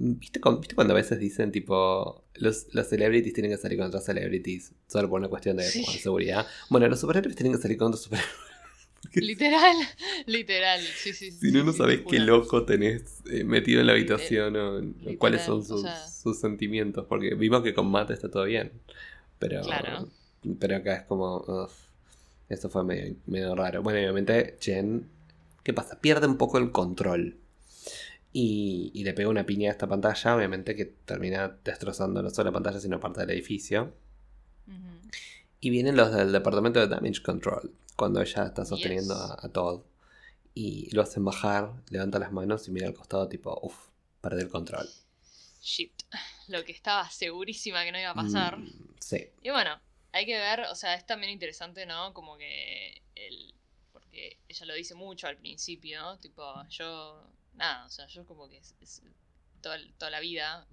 ¿Viste, cu- viste cuando a veces dicen tipo los, los celebrities tienen que salir con otras celebrities solo por una cuestión de Sí. seguridad? Bueno, los superhéroes tienen que salir con otros superhéroes. <laughs> Literal, <laughs> literal. Sí, sí, Si no, no sí, sabés qué loco tenés eh, metido en la Literal- habitación o, literal, cuáles son o sus, sea- sus sentimientos. Porque vimos que con Matt está todo bien. Pero, Claro. pero acá es como. ugh, eso fue medio, medio raro. Bueno, obviamente Jen. ¿Qué pasa? Pierde un poco el control. Y, y le pega una piña a esta pantalla, obviamente, que termina destrozando no solo la pantalla, sino parte del edificio. Y vienen los del departamento de Damage Control, cuando ella está sosteniendo Yes. a, a Todd. Y lo hacen bajar, levanta las manos y mira al costado, tipo, uff, perdí el control. Shit. Lo que estaba segurísima que no iba a pasar. Mm, sí. Y bueno, hay que ver, o sea, es también interesante, ¿no? Como que el. Porque ella lo dice mucho al principio, tipo, yo. Nada, o sea, yo como que es- es- toda, toda la vida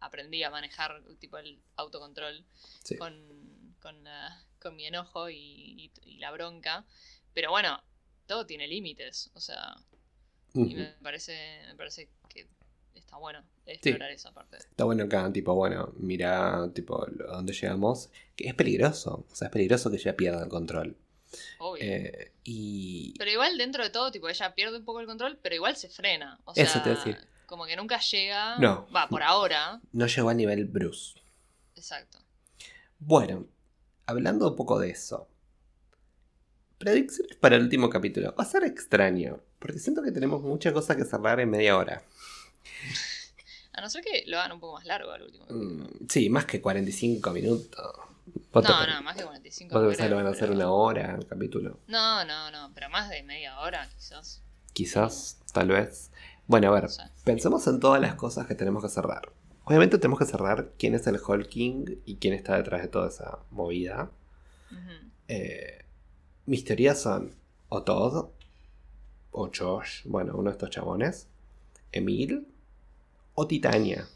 aprendí a manejar, tipo, el autocontrol sí. con, con, la- con mi enojo y, y- y la bronca. Pero bueno, todo tiene límites, o sea, y me parece, me parece que está bueno explorar esa parte. Está bueno acá, tipo, bueno, mira, tipo, a dónde llegamos. Que es peligroso, o sea, es peligroso que ella pierda el control. Obvio. Eh, y... Pero igual dentro de todo, tipo, ella pierde un poco el control, pero igual se frena. O sea, Eso te decir. como que nunca llega. No. Va, por ahora. No llegó a nivel Bruce. Exacto. Bueno, hablando un poco de eso. Predicciones para el último capítulo. Va a ser extraño, porque siento que tenemos muchas cosas que cerrar en media hora. A no ser que lo hagan un poco más largo al último. capítulo. Mm, sí, más que 45 minutos. ¿Vos te No, no, más que 45. ¿Vos te pensás que creo, lo van a hacer pero- una hora el capítulo? No, no, no, pero más de media hora quizás. Quizás, tal vez. Bueno, a ver, No sé. pensemos en todas las cosas que tenemos que cerrar. Obviamente tenemos que cerrar quién es el Hulk King y quién está detrás de toda esa movida. Eh, mis teorías son o Todd, o Josh, bueno, uno de estos chabones, Emil, o Titania.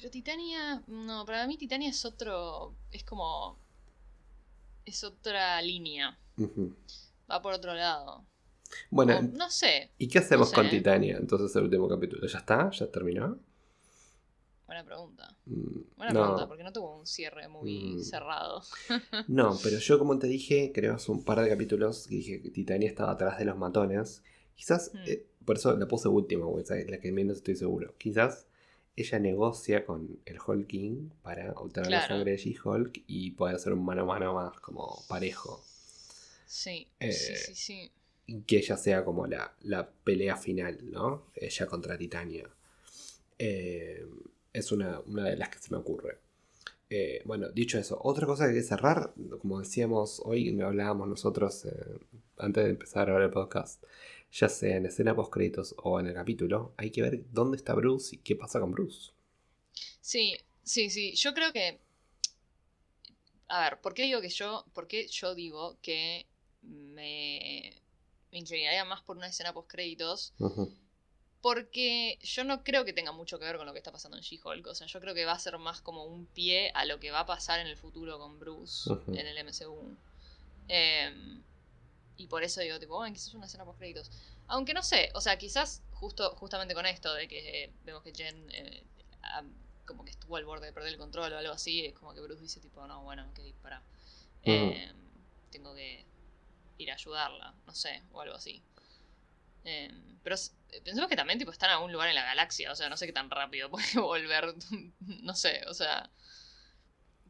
Pero Titania, no, para mí Titania es otro, es como, es otra línea, va por otro lado. Bueno, O- no sé, ¿y qué hacemos no sé. con Titania entonces el último capítulo? ¿Ya está? ¿Ya terminó? buena pregunta. Mm, Buena no. pregunta, porque no tuvo un cierre muy Mm. cerrado. <laughs> No, pero yo como te dije, creo hace un par de capítulos que dije que Titania estaba atrás de los matones. Quizás, Mm. eh, por eso la puse última, es la que menos estoy seguro. Quizás ella negocia con el Hulk King para obtener la sangre de She-Hulk y poder hacer un mano a mano más como parejo. Sí, Eh, sí, sí, sí. Y que ella sea como la, la pelea final, ¿no? Ella contra Titania. Eh, es una, una de las que se me ocurre. Eh, bueno, dicho eso, otra cosa que hay que cerrar, como decíamos hoy, hablábamos nosotros eh, antes de empezar a grabar el podcast, ya sea en escena post créditos o en el capítulo, hay que ver dónde está Bruce y qué pasa con Bruce. Sí, sí, sí. Yo creo que. A ver, ¿por qué digo que yo. ¿Por qué yo digo que me. me inclinaría más por una escena post créditos? Porque yo no creo que tenga mucho que ver con lo que está pasando en She-Hulk. O sea, yo creo que va a ser más como un pie a lo que va a pasar en el futuro con Bruce en el MCU. Em, y por eso digo, tipo, bueno, quizás una escena post créditos. Aunque no sé, o sea, quizás justo, justamente con esto de que eh, vemos que Jen eh, como que estuvo al borde de perder el control o algo así, es como que Bruce dice, tipo, no, bueno, ok, pará. Em, tengo que ir a ayudarla, no sé, o algo así. Em, pero pensemos que también tipo están a un lugar en la galaxia, o sea, no sé qué tan rápido <laughs> puede volver, no sé, o sea.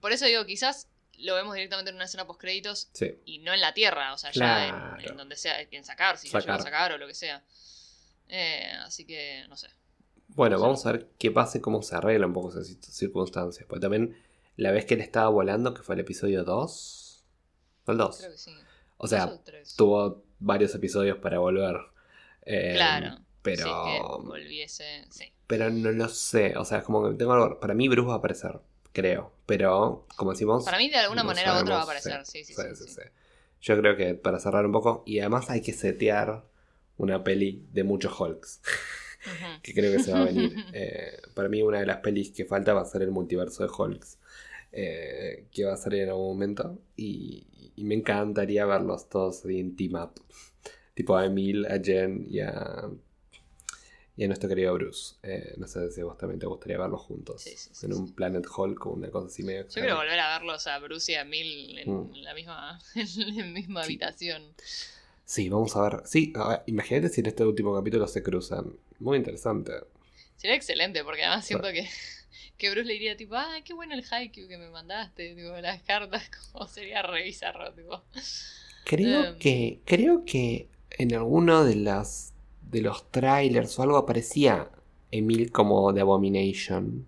Por eso digo, quizás lo vemos directamente en una escena post créditos Sí. y no en la Tierra, o sea, ya en- Claro. en, donde sea, en sacar, si lo llegan a Sacar. sacar o lo que sea. Eh, así que, no sé. Bueno, vamos a ver qué pasa y cómo se arregla un poco esas cir- circunstancias. Porque también la vez que él estaba volando, que fue el episodio 2. ¿Fue el 2? Creo que sí. O sea, tuvo varios episodios para volver. Eh, Claro. Pero, Sí, que volviese. Sí. pero no lo sé. O sea, es como que tengo algo. Para mí, Bruce va a aparecer, creo. Pero, como decimos. Para mí, de alguna no manera u otra va a aparecer. Sí, sí, sí. sí. sí. Yo creo que para cerrar un poco. Y además hay que setear una peli de muchos Hulks. <laughs> Que creo que se va a venir. <laughs> Eh, para mí, una de las pelis que falta va a ser el multiverso de Hulks. eh, que va a salir en algún momento. Y, y me encantaría verlos todos en team up. <laughs> Tipo a Emil, a Jen y a, y a nuestro querido Bruce. Eh, no sé si a vos también te gustaría verlos juntos. Sí, sí, sí, en un Planet Hulk o una cosa así medio Yo quiero volver a verlos a Bruce y a Mil en Mm. la misma, en la misma <laughs> habitación. Sí, vamos a ver. Sí, a ver, imagínate si en este último capítulo se cruzan. Muy interesante. Sería excelente, porque además siento que, <laughs> que Bruce le diría tipo, ah, qué bueno el haiku que me mandaste, tipo, las cartas, <laughs> como sería re bizarro, tipo. Creo Em. que. Creo que en alguno de las. De los trailers o algo aparecía Emil como The Abomination.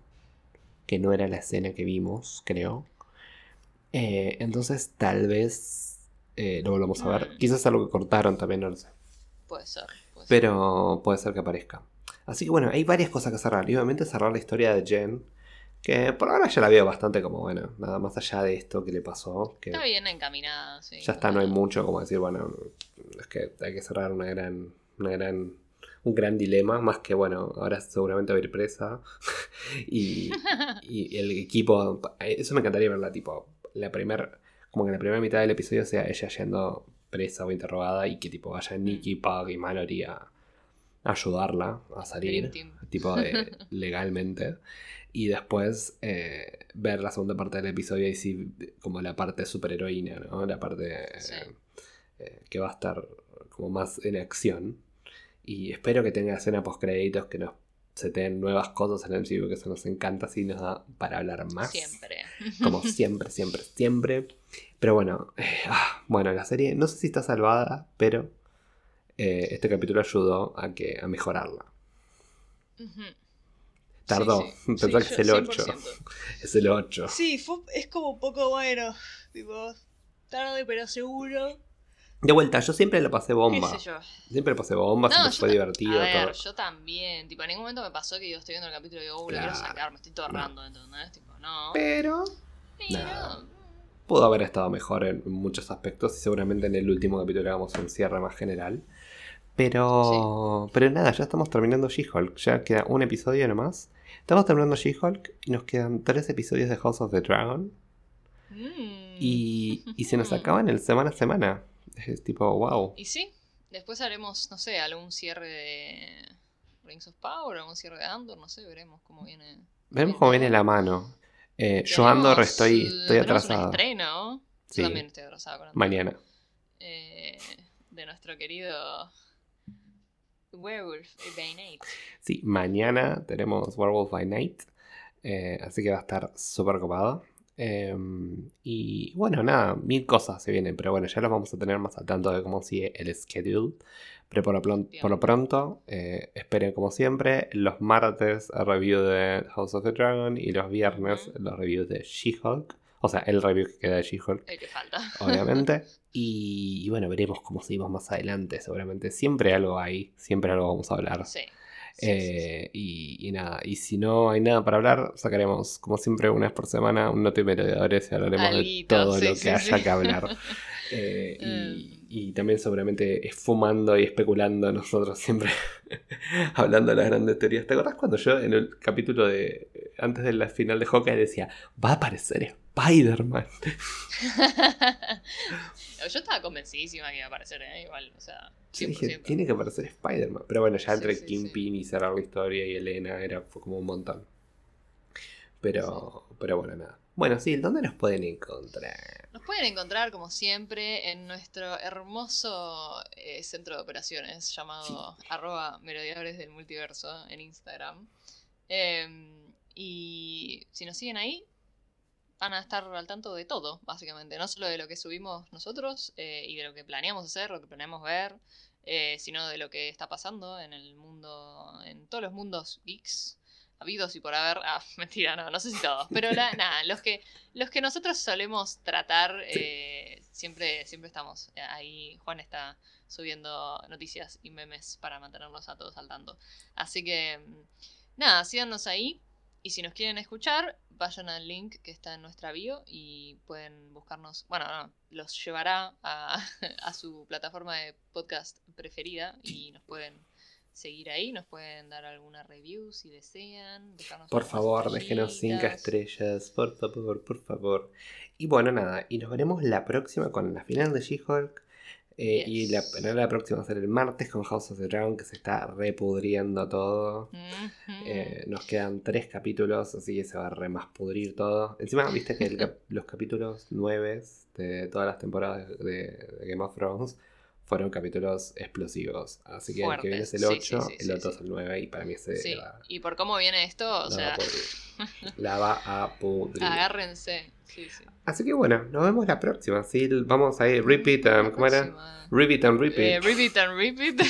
Que no era la escena que vimos, creo. Eh, entonces tal vez eh, lo volvamos a ver. Mm. Quizás algo que cortaron también, no lo sé. Puede ser. Puede ser. Pero puede ser que aparezca. Así que bueno, hay varias cosas que cerrar. Y obviamente cerrar la historia de Jen. Que por ahora ya la veo bastante como, bueno, nada más allá de esto que le pasó. Que Está bien encaminada, sí. ya está, no hay mucho como decir, bueno, es que hay que cerrar una gran, una gran, un gran dilema, más que bueno, ahora seguramente va a ir presa. <laughs> y, y el equipo, eso me encantaría verla, tipo, la primera, como que la primera mitad del episodio sea ella yendo presa o interrogada y que tipo vaya Nicky, Pug y Mallory a ayudarla a salir, tipo de, <laughs> legalmente. Y después eh, ver la segunda parte del episodio y sí, como la parte superheroína, ¿no? La parte Sí. eh, que va a estar como más en acción. Y espero que tenga escena post créditos que nos se den nuevas cosas en el MCU que eso nos encanta, así nos da para hablar más. Siempre. <laughs> Como siempre, siempre, siempre. Pero bueno, eh, ah, bueno, la serie no sé si está salvada, pero eh, este capítulo ayudó a, que, a mejorarla. Tardó. Sí, sí. <laughs> Pensá Sí, que es el 8. 100%. Es el 8. Sí, fue, es como un poco bueno. Tipo, tarde pero seguro. De vuelta, yo siempre lo pasé bomba. ¿Qué sé yo? Siempre pasé bomba, No, siempre fue divertido. A ver, todo. yo también. Tipo, en ningún momento me pasó que yo estoy viendo el capítulo y digo, uh, lo quiero sacar, me estoy torrando, ¿entendés? Tipo, no. Pero Pero, nada. pudo haber estado mejor en muchos aspectos y seguramente en el último capítulo hagamos un cierre más general. Pero, pero nada, ya estamos terminando She-Hulk. Ya queda un episodio nomás. Estamos terminando She-Hulk y nos quedan tres episodios de House of the Dragon. Mm. Y, y se nos <laughs> acaban el semana a semana. Es tipo, wow. Y sí, después haremos, no sé, algún cierre de Rings of Power, algún cierre de Andor, no sé, veremos cómo viene. Vemos cómo viene la mano. Eh, yo Andor estoy, estoy tenemos un atrasado. estreno. Sí. Yo también estoy atrasada con Andor. Mañana. Eh, de nuestro querido Werewolf by Night. Sí, mañana tenemos Werewolf by Night. eh, así que va a estar súper copado. Eh, y bueno, nada, mil cosas se vienen. Pero bueno, ya los vamos a tener más al tanto de cómo sigue el schedule. Pero por lo, por pronto, eh, esperen como siempre los martes el review de House of the Dragon y los viernes los reviews de She-Hulk. O sea, el review que queda de She-Hulk. El que falta. obviamente. <laughs> Y, y bueno, veremos cómo seguimos más adelante. Seguramente siempre algo hay, siempre algo vamos a hablar. Sí. Eh, Y, y nada, y si no hay nada para hablar, sacaremos como siempre una vez por semana un noti merodeadores y hablaremos de todo sí, lo que sí, haya sí. que hablar. <laughs> Eh, y, Mm. Y también seguramente esfumando y especulando nosotros siempre <laughs> hablando de las grandes teorías. ¿Te acordás cuando yo en el capítulo de antes de la final de Hawkeye decía, va a aparecer Spider-Man? <laughs> Yo estaba convencidísima que iba a aparecer, ¿eh? igual, o sea, Yo 100%. dije, tiene que aparecer Spider-Man. Pero bueno, ya Sí, entre sí, Kingpin y cerrar la historia y Elena era, fue como un montón. Pero, pero bueno, nada. Bueno, sí, ¿dónde nos pueden encontrar? Nos pueden encontrar, como siempre, en nuestro hermoso eh, centro de operaciones llamado arroba merodeadores del multiverso en Instagram. Em, y si nos siguen ahí, van a estar al tanto de todo, básicamente. No solo de lo que subimos nosotros eh, y de lo que planeamos hacer, lo que planeamos ver, eh, sino de lo que está pasando en el mundo, en todos los mundos geeks habidos y por haber. Ah, <laughs> mentira, no, no sé si todos. Pero la- <laughs> nada, los que, los que nosotros solemos tratar, eh, siempre, siempre estamos eh, ahí. Juan está subiendo noticias y memes para mantenernos a todos al tanto. Así que, mm, nada, síganos ahí. Y si nos quieren escuchar, vayan al link que está en nuestra bio y pueden buscarnos. Bueno, no, los llevará a, <laughs> a su plataforma de podcast preferida y nos pueden seguir ahí, nos pueden dar alguna review si desean. Por favor, déjenos 5 estrellitas. estrellas, por favor, por favor. Y bueno, nada, y nos veremos la próxima con la final de She-Hulk. eh, Y la, la próxima va a ser el martes con House of the Dragon, que se está repudriendo todo. Eh, nos quedan tres capítulos, así que se va a remaspudrir todo. Encima, viste que el <laughs> cap- los capítulos 9 de todas las temporadas de, de Game of Thrones fueron capítulos explosivos. Así que el que viene es el Fuertes, sí, 8, sí, sí, el otro es el 9 y para mí ese Sí, la, y por cómo viene esto, o la va sea, a pudrir. <laughs> La va a pudrir. agárrense. Sí, sí. Así que bueno, nos vemos la próxima. ¿sí? Vamos a ir repeat, um, ¿cómo era? Repeat and Eh, repeat. repeat and repeat. <laughs>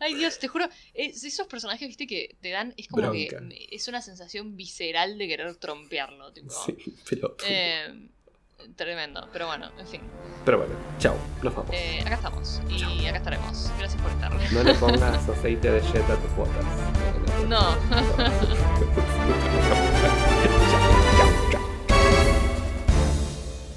Ay Dios, te juro, es- esos personajes, viste, que te dan, es como Bronca. que es una sensación visceral de querer trompearlo, tipo. Sí, pero, Eh, tremendo, pero bueno, en fin. pero bueno, chao, nos vamos. Eh, acá estamos y acá estaremos. Gracias por estar. No le pongas <laughs> aceite de jet a tus botas. No. <laughs>